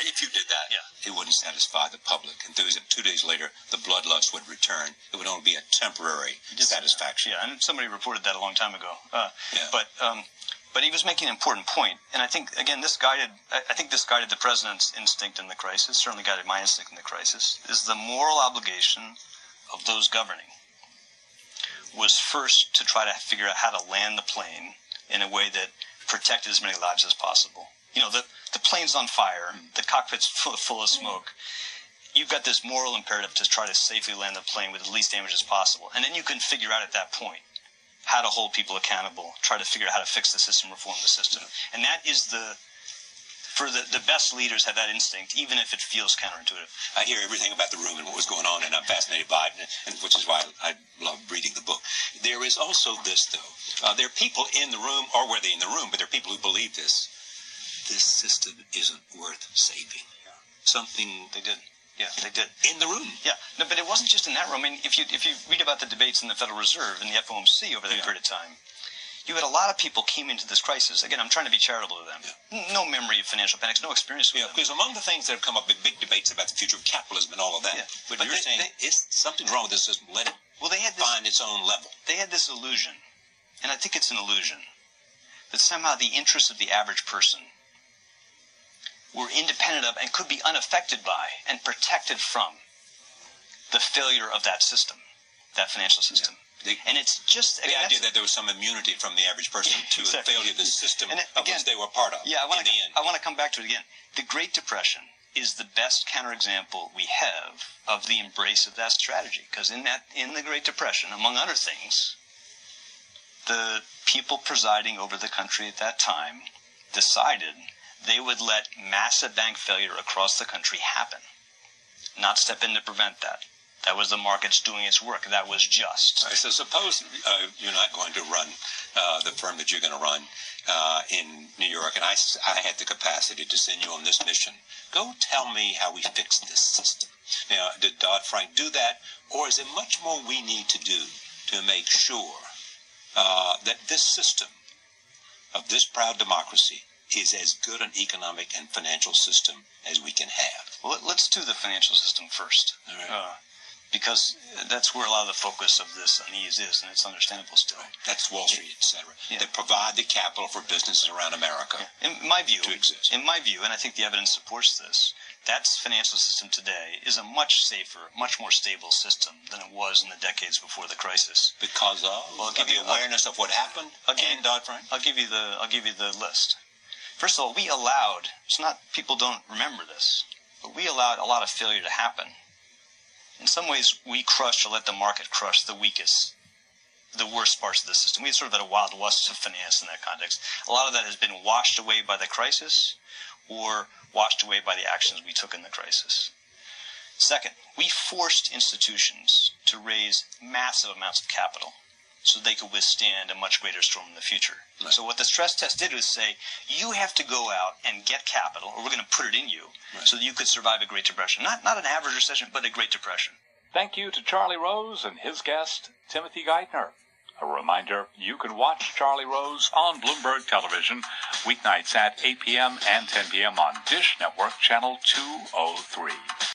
If you did that, Yeah. it wouldn't satisfy the public. And two, days later, the bloodlust would return. It would only be a temporary satisfaction. Yeah, and somebody reported that a long time ago. Uh, Yeah. But um, but he was making an important point, and I think again this guided. I think this guided the president's instinct in the crisis. Certainly guided my instinct in the crisis. Is the moral obligation of those governing was first to try to figure out how to land the plane in a way that protected as many lives as possible. You know, the the plane's on fire, mm. the cockpit's full, full of smoke. You've got this moral imperative to try to safely land the plane with the least damage as possible, and then you can figure out at that point how to hold people accountable, try to figure out how to fix the system, reform the system, and that is the for the, the best leaders have that instinct, even if it feels counterintuitive. I hear everything about the room and what was going on, and I'm fascinated by it, and which is why I love reading the book. There is also this, though. Uh, there are people in the room, or were they in the room, but there are people who believe this. This system isn't worth saving. Something They did. Yeah, they did. in the room. Yeah, no, but it wasn't just in that room. I mean, if you if you read about the debates in the Federal Reserve and the FOMC over that Yeah. period of time, you had a lot of people came into this crisis. Again, I'm trying to be charitable to them. N- No memory of financial panics, no experience with Yeah, them. because among the things that have come up in big debates about the future of capitalism and all of that, Yeah, but, but you're they- saying they- something's wrong with this system. Let it Well, they had this find its own level. they had this illusion, and I think it's an illusion, that somehow the interests of the average person were independent of and could be unaffected by and protected from the failure of that system, that financial system. The, And it's just the again, idea that there was some immunity from the average person to Exactly. the failure of the system it- of which they were part of. Yeah, I want to. I want to come back to it again. The Great Depression is the best counterexample we have of the embrace of that strategy. Because in that, in the Great Depression, among other things, the people presiding over the country at that time decided they would let massive bank failure across the country happen, not step in to prevent that. That was the markets doing its work. That was just. Right, so suppose uh, you're not going to run uh, the firm that you're going to run uh, in New York, and I, I had the capacity to send you on this mission. Go tell me how we fix this system. Now, did Dodd Frank do that, or is there much more we need to do to make sure uh, that this system of this proud democracy is as good an economic and financial system as we can have? Well, let- let's do the financial system first. Right. Because that's where a lot of the focus of this unease is, and it's understandable still. That's Wall Street, et cetera. Yeah. That provide the capital for businesses around America. In my view, To exist. in my view, and I think the evidence supports this, that financial system today is a much safer, much more stable system than it was in the decades before the crisis. because of, Well, I'll give you- awareness of what happened I'll you- Dodd Frank. I'll give you the I'll give you the list. First of all, we allowed it's not people don't remember this, but we allowed a lot of failure to happen. In some ways, we crushed or let the market crush the weakest, the worst parts of the system. We sort of had a wild west of finance in that context. A lot of that has been washed away by the crisis, or washed away by the actions we took in the crisis. Second, we forced institutions to raise massive amounts of capital so they could withstand a much greater storm in the future. Right. So what the stress test did was say, you have to go out and get capital, or we're going to put it in you, Right. so that you could survive a Great Depression. Not not an average recession, but a Great Depression. Thank you to Charlie Rose and his guest, Timothy Geithner. A reminder, you can watch Charlie Rose on Bloomberg Television weeknights at 8 p.m. and 10 p.m. on Dish Network Channel 203.